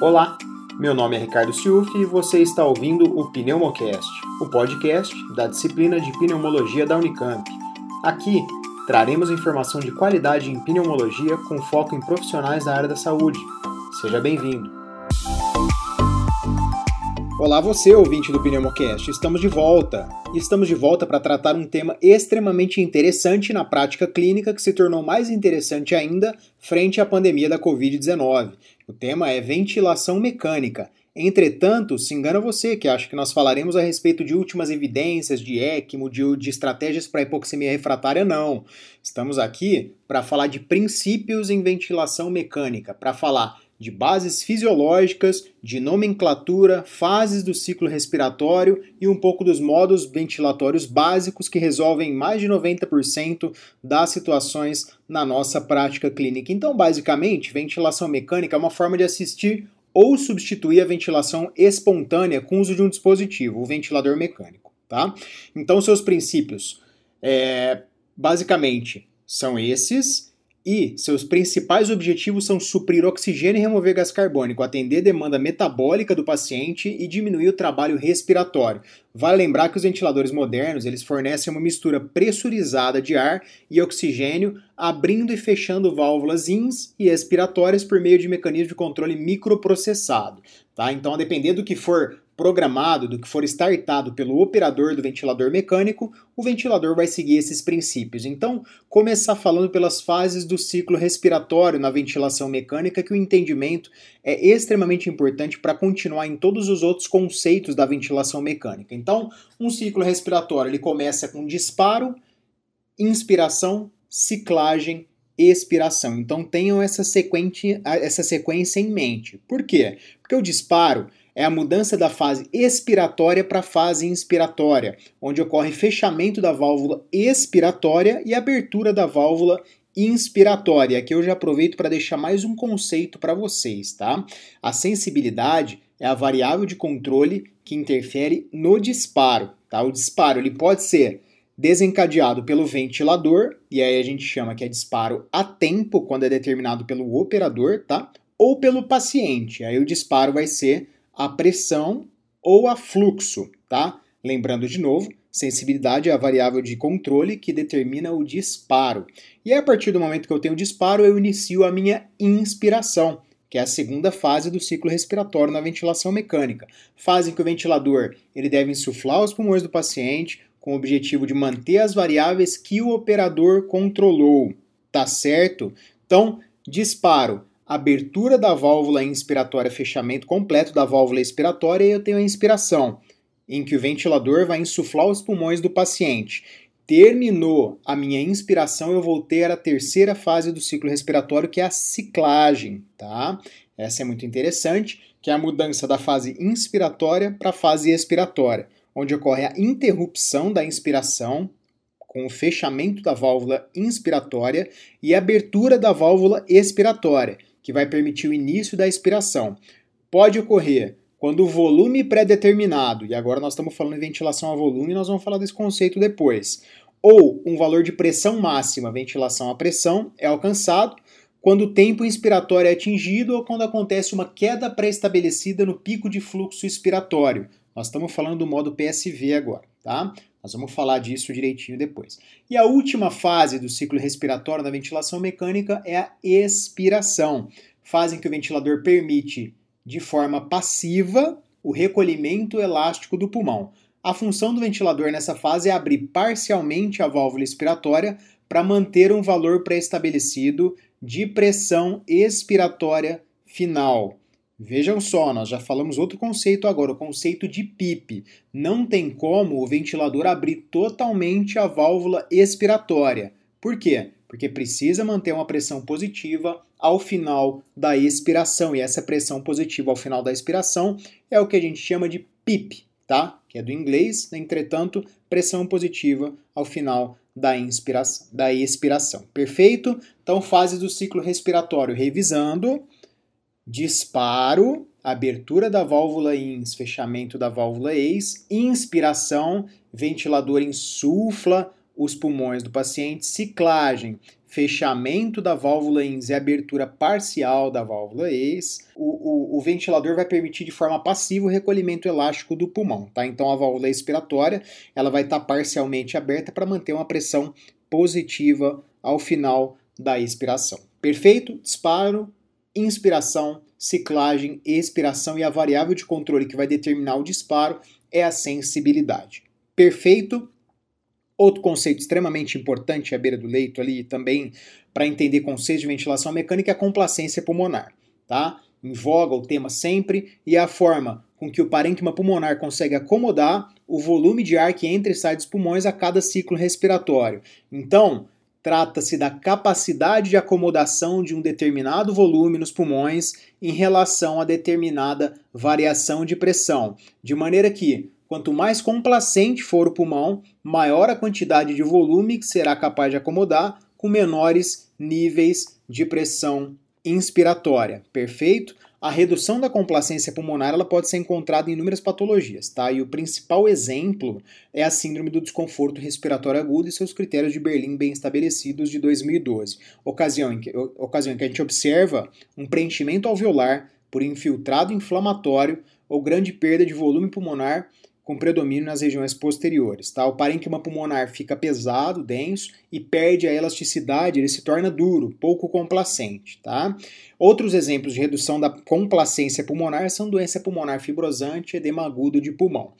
Olá, meu nome é Ricardo Siuf e você está ouvindo o Pneumocast, o podcast da disciplina de pneumologia da Unicamp. Aqui traremos informação de qualidade em pneumologia com foco em profissionais da área da saúde. Seja bem-vindo. Olá você, ouvinte do Pneumocast, estamos de volta. Estamos de volta para tratar um tema extremamente interessante na prática clínica que se tornou mais interessante ainda frente à pandemia da Covid-19. O tema é ventilação mecânica. Entretanto, se engana você que acha que nós falaremos a respeito de últimas evidências de ECMO, de, de estratégias para hipoxemia refratária, não. Estamos aqui para falar de princípios em ventilação mecânica, para falar de bases fisiológicas, de nomenclatura, fases do ciclo respiratório e um pouco dos modos ventilatórios básicos que resolvem mais de 90% das situações na nossa prática clínica. Então, basicamente, ventilação mecânica é uma forma de assistir ou substituir a ventilação espontânea com o uso de um dispositivo, o ventilador mecânico. Tá? Então, seus princípios, é, basicamente, são esses e seus principais objetivos são suprir oxigênio e remover gás carbônico, atender a demanda metabólica do paciente e diminuir o trabalho respiratório. Vale lembrar que os ventiladores modernos eles fornecem uma mistura pressurizada de ar e oxigênio, abrindo e fechando válvulas ins e expiratórias por meio de mecanismo de controle microprocessado. Tá? Então, a depender do que for programado, do que for startado pelo operador do ventilador mecânico, o ventilador vai seguir esses princípios. Então, começar falando pelas fases do ciclo respiratório na ventilação mecânica, que o entendimento é extremamente importante para continuar em todos os outros conceitos da ventilação mecânica. Então, um ciclo respiratório ele começa com disparo, inspiração, ciclagem, expiração. Então tenham essa sequência, essa sequência em mente. Por quê? Porque o disparo é a mudança da fase expiratória para a fase inspiratória, onde ocorre fechamento da válvula expiratória e abertura da válvula inspiratória. Aqui eu já aproveito para deixar mais um conceito para vocês, tá? A sensibilidade é a variável de controle que interfere no disparo, tá? O disparo ele pode ser desencadeado pelo ventilador, e aí a gente chama que é disparo a tempo, quando é determinado pelo operador, tá? Ou pelo paciente, aí o disparo vai ser a pressão ou a fluxo, tá? Lembrando de novo, sensibilidade é a variável de controle que determina o disparo. E a partir do momento que eu tenho disparo, eu inicio a minha inspiração, que é a segunda fase do ciclo respiratório na ventilação mecânica. Fase em que o ventilador ele deve insuflar os pulmões do paciente com o objetivo de manter as variáveis que o operador controlou. Tá certo? Então, disparo abertura da válvula inspiratória, fechamento completo da válvula expiratória e eu tenho a inspiração, em que o ventilador vai insuflar os pulmões do paciente. Terminou a minha inspiração, eu vou ter a terceira fase do ciclo respiratório, que é a ciclagem, tá? Essa é muito interessante, que é a mudança da fase inspiratória para a fase expiratória, onde ocorre a interrupção da inspiração, com o fechamento da válvula inspiratória e abertura da válvula expiratória que vai permitir o início da expiração. Pode ocorrer quando o volume pré-determinado, e agora nós estamos falando em ventilação a volume, nós vamos falar desse conceito depois, ou um valor de pressão máxima, ventilação a pressão, é alcançado quando o tempo inspiratório é atingido ou quando acontece uma queda pré-estabelecida no pico de fluxo expiratório. Nós estamos falando do modo PSV agora, tá? Nós vamos falar disso direitinho depois. E a última fase do ciclo respiratório da ventilação mecânica é a expiração, fase em que o ventilador permite, de forma passiva, o recolhimento elástico do pulmão. A função do ventilador nessa fase é abrir parcialmente a válvula expiratória para manter um valor pré-estabelecido de pressão expiratória final. Vejam só, nós já falamos outro conceito agora, o conceito de PIP. Não tem como o ventilador abrir totalmente a válvula expiratória. Por quê? Porque precisa manter uma pressão positiva ao final da expiração. E essa pressão positiva ao final da expiração é o que a gente chama de PIP, tá? Que é do inglês, entretanto, pressão positiva ao final da inspiração, da expiração. Perfeito? Então, fase do ciclo respiratório, revisando disparo, abertura da válvula ins, fechamento da válvula ex, inspiração, ventilador insufla os pulmões do paciente, ciclagem, fechamento da válvula ins e abertura parcial da válvula ex, o, o, o, ventilador vai permitir de forma passiva o recolhimento elástico do pulmão, tá? Então a válvula expiratória ela vai estar parcialmente aberta para manter uma pressão positiva ao final da expiração. Perfeito? Disparo, inspiração, ciclagem, expiração e a variável de controle que vai determinar o disparo é a sensibilidade. Perfeito? Outro conceito extremamente importante à beira do leito ali também para entender conceitos de ventilação mecânica é a complacência pulmonar, tá? Em voga o tema sempre e é a forma com que o parênquima pulmonar consegue acomodar o volume de ar que entra e sai dos pulmões a cada ciclo respiratório. Então, trata-se da capacidade de acomodação de um determinado volume nos pulmões em relação a determinada variação de pressão, de maneira que Quanto mais complacente for o pulmão, maior a quantidade de volume que será capaz de acomodar, com menores níveis de pressão inspiratória. Perfeito? A redução da complacência pulmonar ela pode ser encontrada em inúmeras patologias, tá? E o principal exemplo é a síndrome do desconforto respiratório agudo e seus critérios de Berlim bem estabelecidos de 2012, ocasião em que, ocasião em que a gente observa um preenchimento alveolar por infiltrado inflamatório ou grande perda de volume pulmonar com predomínio nas regiões posteriores. Tá? O parênquima pulmonar fica pesado, denso e perde a elasticidade, ele se torna duro, pouco complacente. Tá? Outros exemplos de redução da complacência pulmonar são doença pulmonar fibrosante e edema agudo de pulmão.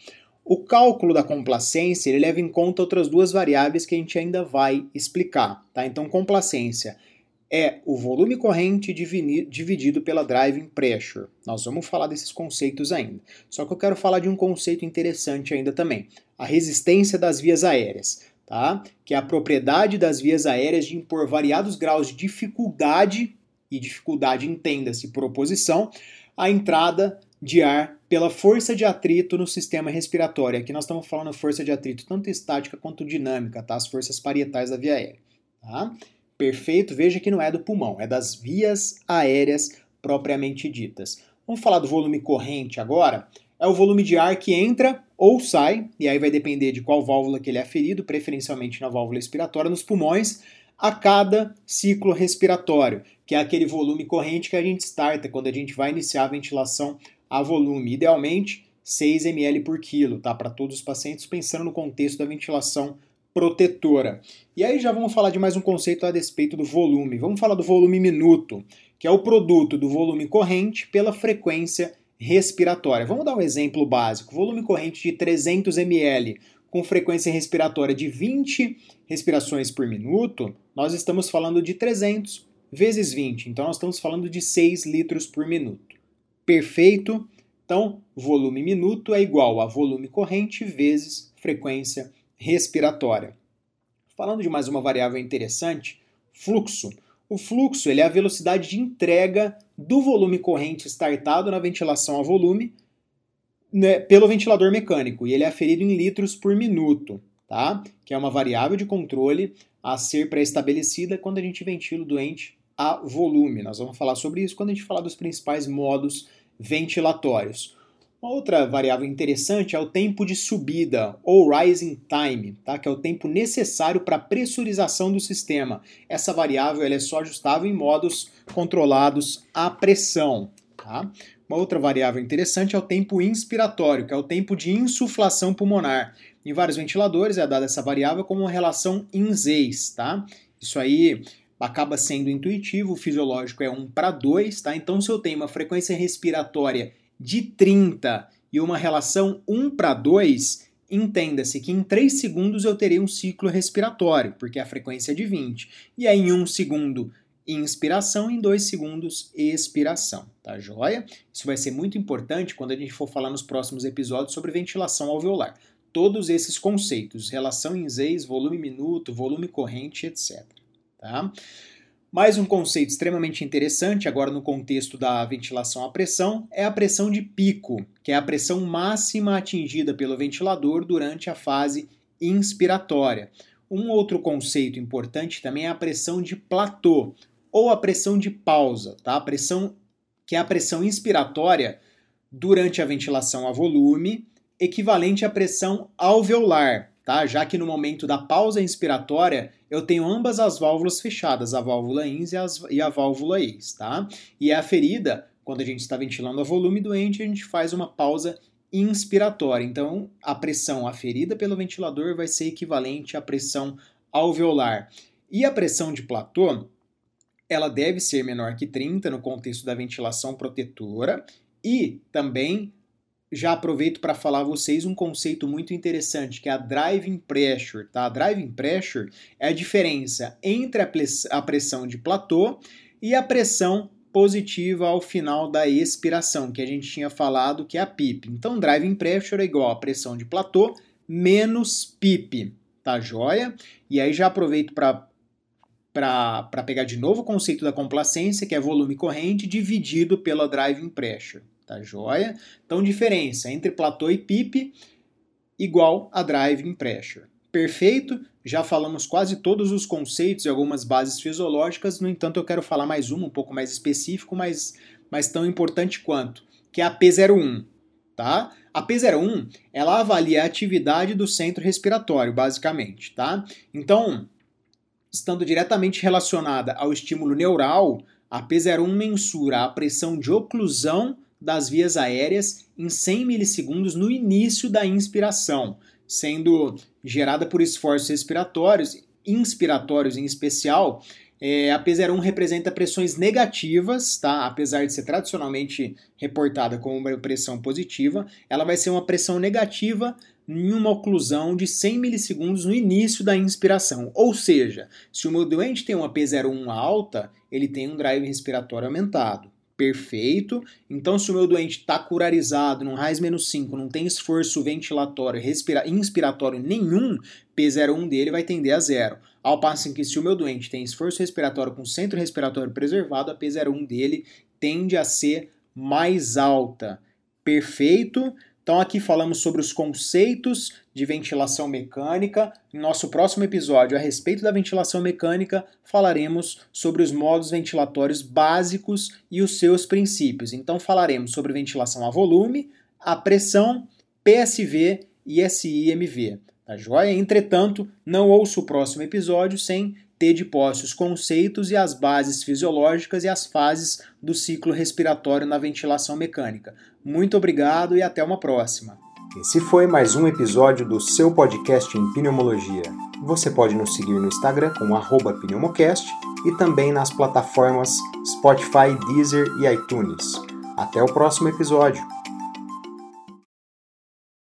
O cálculo da complacência ele leva em conta outras duas variáveis que a gente ainda vai explicar. Tá? Então, complacência é o volume corrente dividido pela driving pressure. Nós vamos falar desses conceitos ainda. Só que eu quero falar de um conceito interessante ainda também: a resistência das vias aéreas, tá? Que é a propriedade das vias aéreas de impor variados graus de dificuldade e dificuldade entenda-se por oposição à entrada de ar pela força de atrito no sistema respiratório. Aqui nós estamos falando força de atrito tanto estática quanto dinâmica, tá? As forças parietais da via aérea, tá? Perfeito, veja que não é do pulmão, é das vias aéreas propriamente ditas. Vamos falar do volume corrente agora. É o volume de ar que entra ou sai, e aí vai depender de qual válvula que ele é ferido, preferencialmente na válvula expiratória, nos pulmões, a cada ciclo respiratório, que é aquele volume corrente que a gente starta quando a gente vai iniciar a ventilação a volume. Idealmente, 6 ml por quilo, tá? Para todos os pacientes, pensando no contexto da ventilação protetora. E aí já vamos falar de mais um conceito a respeito do volume. Vamos falar do volume minuto, que é o produto do volume corrente pela frequência respiratória. Vamos dar um exemplo básico. Volume corrente de 300 ml com frequência respiratória de 20 respirações por minuto, nós estamos falando de 300 vezes 20. Então nós estamos falando de 6 litros por minuto. Perfeito? Então, volume minuto é igual a volume corrente vezes frequência respiratória. Falando de mais uma variável interessante, fluxo. O fluxo ele é a velocidade de entrega do volume corrente startado na ventilação a volume né, pelo ventilador mecânico e ele é aferido em litros por minuto, tá? que é uma variável de controle a ser pré-estabelecida quando a gente ventila o doente a volume. Nós vamos falar sobre isso quando a gente falar dos principais modos ventilatórios. Uma outra variável interessante é o tempo de subida, ou rising time, tá? que é o tempo necessário para a pressurização do sistema. Essa variável é só ajustável em modos controlados à pressão. Tá? Uma outra variável interessante é o tempo inspiratório, que é o tempo de insuflação pulmonar. Em vários ventiladores é dada essa variável como uma relação INZEIS. Tá? Isso aí acaba sendo intuitivo, o fisiológico é 1 para 2, tá? Então, se eu tenho uma frequência respiratória de 30 e uma relação 1 para 2, entenda-se que em 3 segundos eu terei um ciclo respiratório, porque a frequência é de 20. E aí em 1 segundo inspiração, em 2 segundos expiração, tá joia? Isso vai ser muito importante quando a gente for falar nos próximos episódios sobre ventilação alveolar. Todos esses conceitos, relação em Zeis, volume minuto, volume corrente, etc. Tá? Mais um conceito extremamente interessante, agora no contexto da ventilação à pressão, é a pressão de pico, que é a pressão máxima atingida pelo ventilador durante a fase inspiratória. Um outro conceito importante também é a pressão de platô, ou a pressão de pausa, tá? A pressão que é a pressão inspiratória durante a ventilação a volume, equivalente à pressão alveolar, tá? Já que no momento da pausa inspiratória eu tenho ambas as válvulas fechadas, a válvula ins e, as, e a válvula ex, tá? E a ferida, quando a gente está ventilando a volume doente, a gente faz uma pausa inspiratória. Então, a pressão aferida pelo ventilador vai ser equivalente à pressão alveolar. E a pressão de platô, ela deve ser menor que 30 no contexto da ventilação protetora e também já aproveito para falar a vocês um conceito muito interessante que é a driving pressure, tá? A driving pressure é a diferença entre a pressão de platô e a pressão positiva ao final da expiração, que a gente tinha falado que é a PIP. Então, driving pressure é igual a pressão de platô menos PIP, tá joia? E aí já aproveito para para pegar de novo o conceito da complacência, que é volume corrente dividido pela driving pressure, tá joia? Então, diferença entre platô e PIP igual a driving pressure. Perfeito? Já falamos quase todos os conceitos e algumas bases fisiológicas, no entanto, eu quero falar mais uma, um pouco mais específico, mas, mas tão importante quanto, que é a P01. Tá? A P01 ela avalia a atividade do centro respiratório, basicamente. Tá? Então, estando diretamente relacionada ao estímulo neural, a P01 mensura a pressão de oclusão das vias aéreas em 100 milissegundos no início da inspiração, sendo gerada por esforços respiratórios, inspiratórios em especial, é, a P01 representa pressões negativas, tá? apesar de ser tradicionalmente reportada como uma pressão positiva, ela vai ser uma pressão negativa em uma oclusão de 100 milissegundos no início da inspiração. Ou seja, se o meu doente tem uma P01 alta, ele tem um drive respiratório aumentado perfeito. Então, se o meu doente está curarizado, num RAIS menos 5, não tem esforço ventilatório, respira, inspiratório nenhum, P01 dele vai tender a zero. Ao passo em que se o meu doente tem esforço respiratório com centro respiratório preservado, a P01 dele tende a ser mais alta. Perfeito? Então aqui falamos sobre os conceitos de ventilação mecânica. Em nosso próximo episódio, a respeito da ventilação mecânica, falaremos sobre os modos ventilatórios básicos e os seus princípios. Então falaremos sobre ventilação a volume, a pressão, PSV e SIMV. Tá joia? Entretanto, não ouço o próximo episódio sem ter de posse os conceitos e as bases fisiológicas e as fases do ciclo respiratório na ventilação mecânica. Muito obrigado e até uma próxima. Esse foi mais um episódio do seu podcast em pneumologia. Você pode nos seguir no Instagram com pneumocast e também nas plataformas Spotify, Deezer e iTunes. Até o próximo episódio.